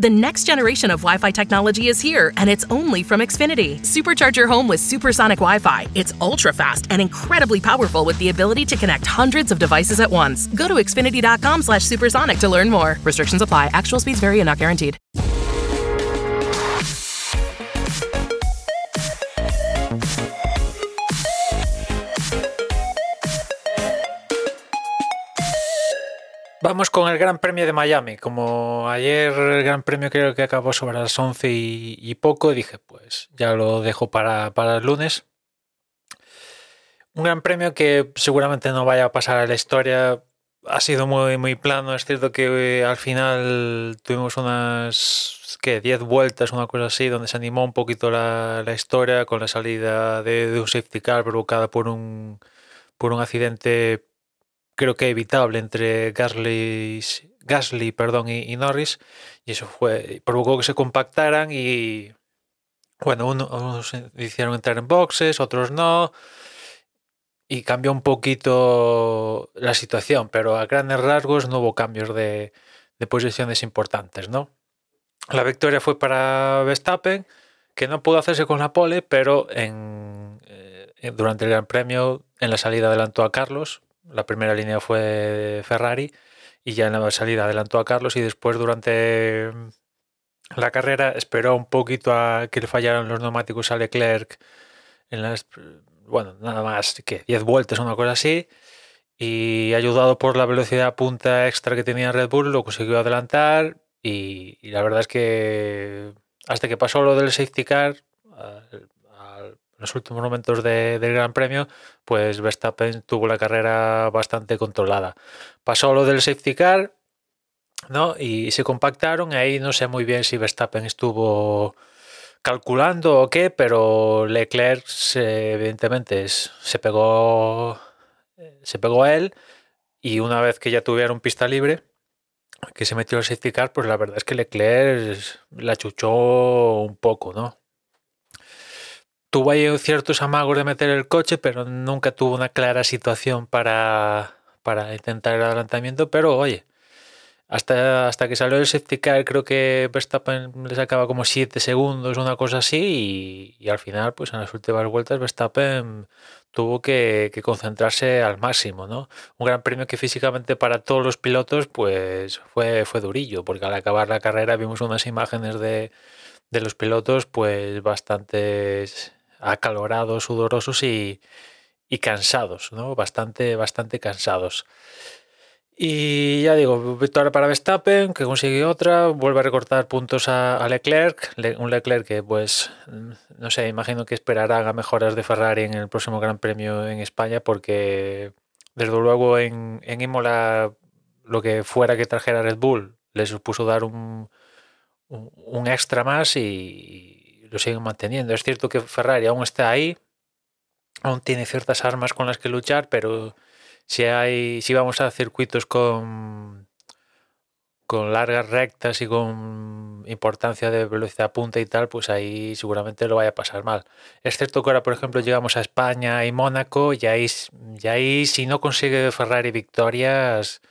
The next generation of Wi Fi technology is here, and it's only from Xfinity. Supercharge your home with supersonic Wi Fi. It's ultra fast and incredibly powerful with the ability to connect hundreds of devices at once. Go to xfinity.com slash supersonic to learn more. Restrictions apply. Actual speeds vary and not guaranteed. Vamos con el Gran Premio de Miami. Como ayer el Gran Premio creo que acabó sobre las 11 y, y poco, dije, pues ya lo dejo para, para, el lunes. Un Gran Premio que seguramente no vaya a pasar a la historia. Ha sido muy, muy plano. Es cierto que al final tuvimos unas ¿qué? 10 vueltas, una cosa así, donde se animó un poquito la, la historia con la salida de, de, un safety car provocada por un, por un accidente creo que evitable entre Gasly, Gasly perdón, y, Norris y eso fue provocó que se compactaran y bueno uno, unos hicieron entrar en boxes otros no y cambió un poquito la situación pero a grandes rasgos no hubo cambios de, de posiciones importantes no la victoria fue para Verstappen que no pudo hacerse con la pole pero en, eh, durante el Gran Premio en la salida adelantó a Carlos la primera línea fue Ferrari y ya en la salida adelantó a Carlos y después durante la carrera esperó un poquito a que le fallaran los neumáticos a Leclerc en las bueno, nada más que 10 vueltas o una cosa así y ayudado por la velocidad punta extra que tenía Red Bull lo consiguió adelantar y, y la verdad es que hasta que pasó lo del safety car los últimos momentos de, del Gran Premio, pues Verstappen tuvo la carrera bastante controlada. Pasó lo del safety car, ¿no? Y se compactaron. Ahí no sé muy bien si Verstappen estuvo calculando o qué, pero Leclerc se, evidentemente se pegó se pegó a él y una vez que ya tuvieron pista libre que se metió el safety car, pues la verdad es que Leclerc la chuchó un poco, ¿no? Tuvo ahí ciertos amagos de meter el coche, pero nunca tuvo una clara situación para, para intentar el adelantamiento. Pero oye, hasta, hasta que salió el safety car, creo que Verstappen le sacaba como 7 segundos, una cosa así, y, al final, pues en las últimas vueltas, Verstappen tuvo que, que, concentrarse al máximo, ¿no? Un gran premio que físicamente para todos los pilotos, pues fue, fue durillo, porque al acabar la carrera vimos unas imágenes de, de los pilotos, pues bastantes acalorados, sudorosos y, y cansados, ¿no? Bastante, bastante cansados. Y ya digo, victoria para Verstappen, que consigue otra, vuelve a recortar puntos a, Leclerc, un Leclerc que pues, no sé, imagino que esperará a mejoras de Ferrari en el próximo Gran Premio en España, porque desde luego en, en Imola lo que fuera que trajera Red Bull le supuso dar un, un, un extra más y, lo siguen manteniendo. Es cierto que Ferrari aún está ahí, aún tiene ciertas armas con las que luchar, pero si hay, si vamos a circuitos con con largas rectas y con importancia de velocidad punta y tal, pues ahí seguramente lo vaya a pasar mal. Es cierto que ahora, por ejemplo, llegamos a España y Mónaco y ahí, y ahí si no consigue Ferrari victorias,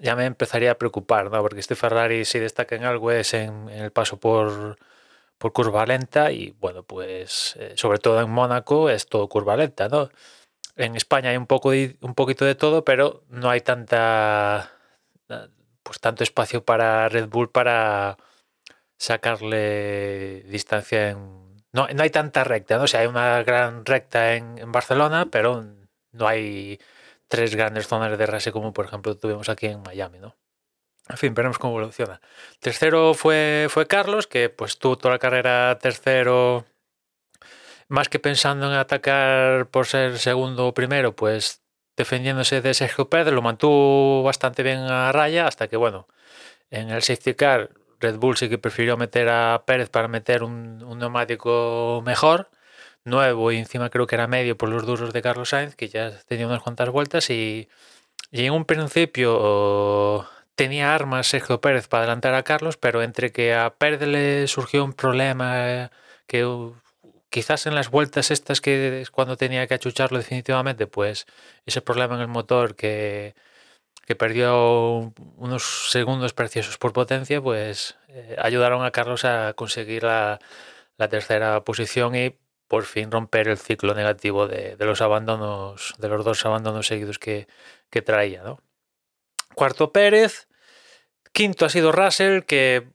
ya me empezaría a preocupar, ¿no? Porque este Ferrari si destaca en algo es en, en el paso por por curva lenta y bueno, pues eh, sobre todo en Mónaco es todo curva lenta, ¿no? En España hay un, poco de, un poquito de todo, pero no hay tanta pues tanto espacio para Red Bull para sacarle distancia en... No, no hay tanta recta, ¿no? O sea, hay una gran recta en, Barcelona, pero no hay tres grandes zonas de rase como por ejemplo tuvimos aquí en Miami, ¿no? En fin, veremos cómo evoluciona. Tercero fue, fue Carlos, que pues tuvo toda la carrera tercero, más que pensando en atacar por ser segundo o primero, pues defendiéndose de Sergio Pérez, lo mantuvo bastante bien a raya hasta que, bueno, en el safety car Red Bull sí que prefirió meter a Pérez para meter un, un neumático mejor, nuevo y encima creo que era medio por los duros de Carlos Sainz, que ya tenía unas cuantas vueltas y, y en un principio tenía armas Sergio Pérez para adelantar a Carlos, pero entre que a Pérez le surgió un problema que quizás en las vueltas estas que es cuando tenía que achucharlo definitivamente, pues ese problema en el motor que, que perdió unos segundos preciosos por potencia, pues eh, ayudaron a Carlos a conseguir la, tercera posición y por fin romper el ciclo negativo de, los abandonos, de los dos abandonos seguidos que, traía. Cuarto Pérez, quinto ha sido Russell, que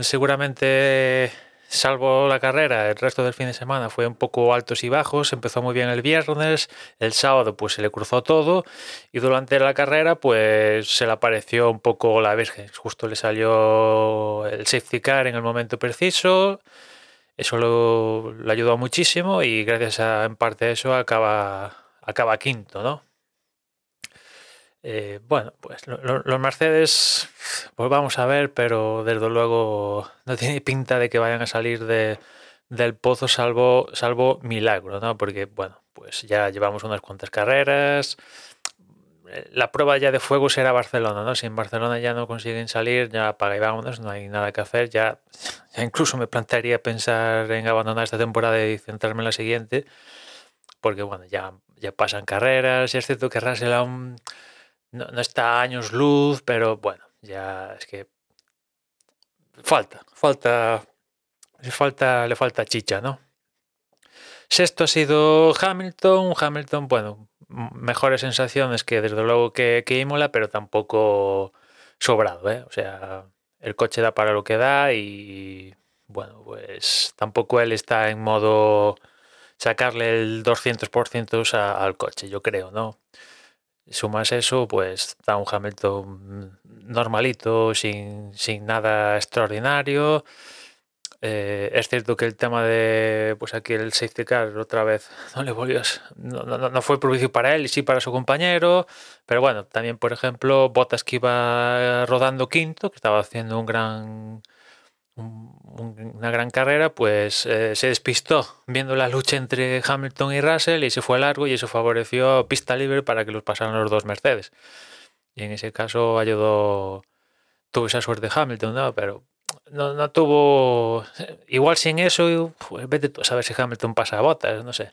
seguramente salvo la carrera, el resto del fin de semana fue un poco altos y bajos. Empezó muy bien el viernes, el sábado pues se le cruzó todo y durante la carrera pues se le apareció un poco la Virgen. Justo le salió el safety car en el momento preciso. Eso lo, ayudó muchísimo y gracias a en parte a eso acaba quinto, ¿no? Eh, bueno, pues los Mercedes, pues vamos a ver, pero desde luego no tiene pinta de que vayan a salir de, del pozo salvo, salvo milagro, ¿no? Porque, bueno, pues ya llevamos unas cuantas carreras. La prueba ya de fuego será Barcelona, ¿no? Si en Barcelona ya no consiguen salir, ya apaga y vámonos, no hay nada que hacer. Ya, ya incluso me plantearía pensar en abandonar esta temporada y centrarme en la siguiente, porque, bueno, ya, ya pasan carreras. Y es cierto que Russell no, está años luz, pero bueno, ya es que falta, falta, le falta, le falta chicha, ¿no? Sexto ha sido Hamilton, Hamilton, bueno, mejores sensaciones que desde luego que, que Imola, pero tampoco sobrado, ¿eh? O sea, el coche da para lo que da y bueno, pues tampoco él está en modo sacarle el 200% al coche, yo creo, ¿no? Sumas eso, pues da un Hamilton normalito, sin, nada extraordinario. Eh, es cierto que el tema de, pues aquí el safety car otra vez no le volvió, no, no, fue propicio para él y sí para su compañero, pero bueno, también por ejemplo Bottas que iba rodando quinto, que estaba haciendo un gran una gran carrera, pues eh, se despistó viendo la lucha entre Hamilton y Russell y se fue largo y eso favoreció pista libre para que los pasaran los dos Mercedes. Y en ese caso ayudó, tuvo esa suerte Hamilton, ¿no? Pero no, no tuvo, igual sin eso, pues vete tú a saber si Hamilton pasa a botas, no sé.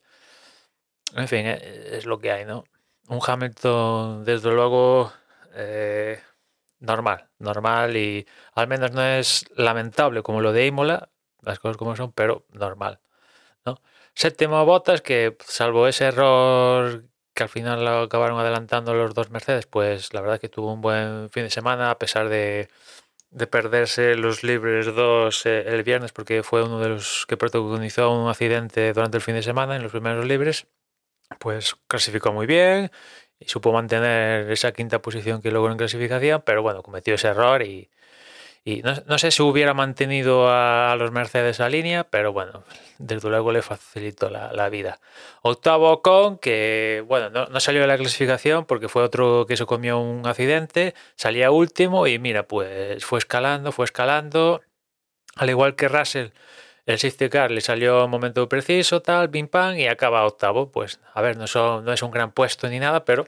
En fin, eh, es lo que hay, ¿no? Un Hamilton, desde luego, eh, normal, normal y al menos no es lamentable como lo de Imola, las cosas como son, pero normal. ¿no? Séptimo Botas, que salvo ese error que al final lo acabaron adelantando los dos Mercedes, pues la verdad que tuvo un buen fin de semana a pesar de, perderse los libres dos eh, el viernes porque fue uno de los que protagonizó un accidente durante el fin de semana en los primeros libres, pues clasificó muy bien y supo mantener esa quinta posición que logró en clasificación, pero bueno, cometió ese error y, no, sé si hubiera mantenido a, los Mercedes a línea, pero bueno, desde luego le facilitó la, vida. Octavo con que, bueno, no, salió de la clasificación porque fue otro que se comió un accidente, salía último y mira, pues fue escalando, fue escalando, al igual que Russell. El safety car le salió un momento preciso, tal, pim pam, y acaba octavo. Pues, a ver, no, no es un gran puesto ni nada, pero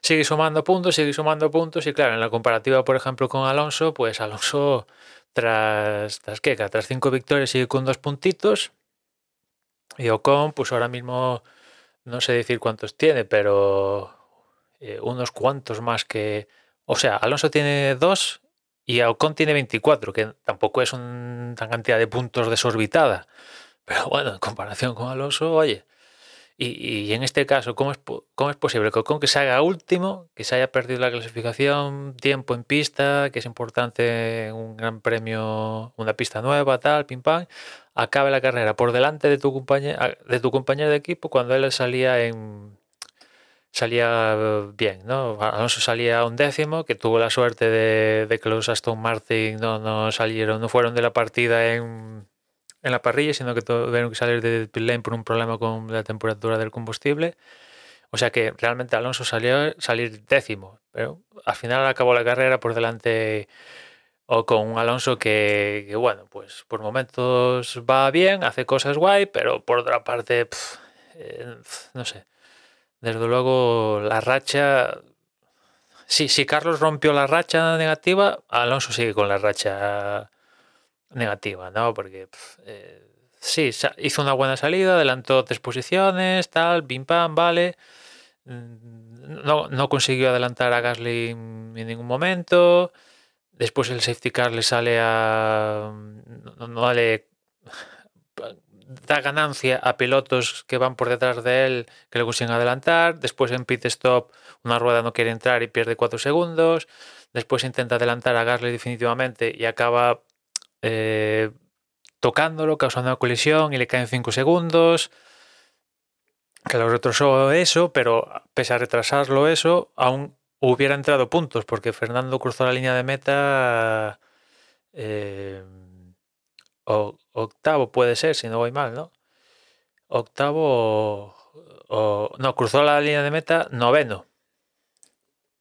sigue sumando puntos, sigue sumando puntos y claro, en la comparativa, por ejemplo, con Alonso, pues Alonso tras, tras ¿qué? Tras cinco victorias sigue con dos puntitos y Ocon, pues ahora mismo no sé decir cuántos tiene, pero eh, unos cuantos más que... O sea, Alonso tiene dos y Ocon tiene 24, que tampoco es una cantidad de puntos desorbitada. Pero bueno, en comparación con Alonso, oye, y, en este caso, ¿cómo es, ¿cómo es posible que con que se haga último, que se haya perdido la clasificación, tiempo en pista, que es importante un gran premio, una pista nueva, tal, pim pam, acabe la carrera por delante de tu compañero de tu compañero de equipo cuando él salía en salía bien, ¿no? Alonso salía un décimo, que tuvo la suerte de, de que los Aston Martin no, no salieron, no fueron de la partida en en la parrilla, sino que tuvieron que salir de pit lane por un problema con la temperatura del combustible. O sea que realmente Alonso salió salir décimo, pero al final acabó la carrera por delante o con un Alonso que, bueno, pues por momentos va bien, hace cosas guay, pero por otra parte, eh, no sé. Desde luego la racha... Sí, si Carlos rompió la racha negativa, Alonso sigue con la racha negativa, ¿no? Porque eh, sí, hizo una buena salida, adelantó tres posiciones, tal, pim pam, vale. Mm, no, no, consiguió adelantar a Gasly en ningún momento. Después el safety car le sale a. No, no le da ganancia a pilotos que van por detrás de él que le consiguen adelantar. Después en pit stop una rueda no quiere entrar y pierde 4 segundos. Después intenta adelantar a Gasly definitivamente y acaba eh, tocándolo, causando una colisión y le caen 5 segundos. Que lo retrasó eso, pero pese a retrasarlo eso, aún hubiera entrado puntos porque Fernando cruzó la línea de meta. Eh, octavo puede ser, si no voy mal, ¿no? Octavo o, no, cruzó la línea de meta noveno.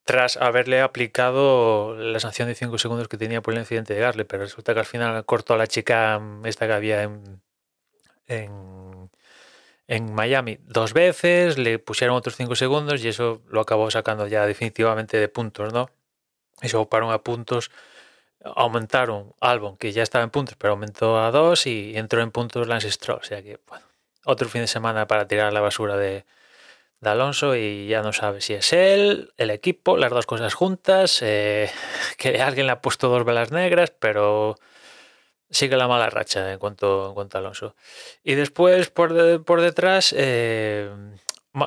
Tras haberle aplicado la sanción de 5 segundos que tenía por el incidente de Gasly, pero resulta que al final cortó a la chica mm, esta que había en, en, Miami dos veces, le pusieron otros 5 segundos y eso lo acabó sacando ya definitivamente de puntos, ¿no? Y se ocuparon a puntos aumentaron Albon, que ya estaba en puntos, pero aumentó a dos y entró en puntos Lance Stroll. O sea que, bueno, otro fin de semana para tirar la basura de, Alonso y ya no sabe si es él, el equipo, las dos cosas juntas, eh, que alguien le ha puesto dos velas negras, pero sigue la mala racha en cuanto, en cuanto a Alonso. Y después, por, por detrás, eh,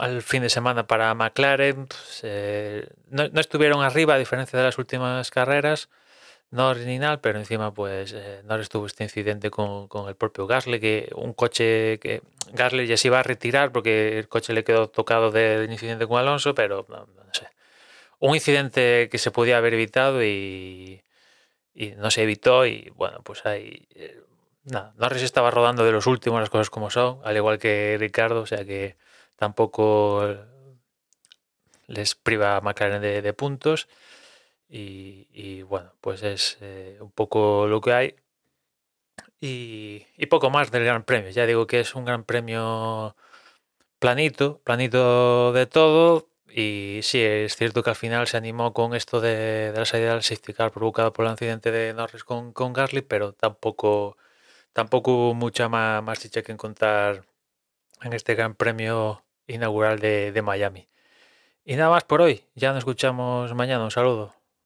el fin de semana para McLaren, pues, eh, no, no estuvieron arriba a diferencia de las últimas carreras no original, pero encima pues eh, no estuvo este incidente con, el propio Gasly, que un coche que Gasly ya se iba a retirar porque el coche le quedó tocado del incidente con Alonso, pero no, sé. Un incidente que se podía haber evitado y, no se evitó y bueno, pues ahí... Eh, nada, Norris estaba rodando de los últimos, las cosas como son, al igual que Ricardo, o sea que tampoco les priva a McLaren de puntos. Y, bueno, pues es eh, un poco lo que hay. Y, poco más del Gran Premio. Ya digo que es un Gran Premio planito, planito de todo. Y sí, es cierto que al final se animó con esto de, la salida del safety car provocado por el accidente de Norris con, con Gasly, pero tampoco, tampoco hubo mucha más, más chicha que encontrar en este Gran Premio inaugural de, de Miami. Y nada más por hoy. Ya nos escuchamos mañana. Un saludo.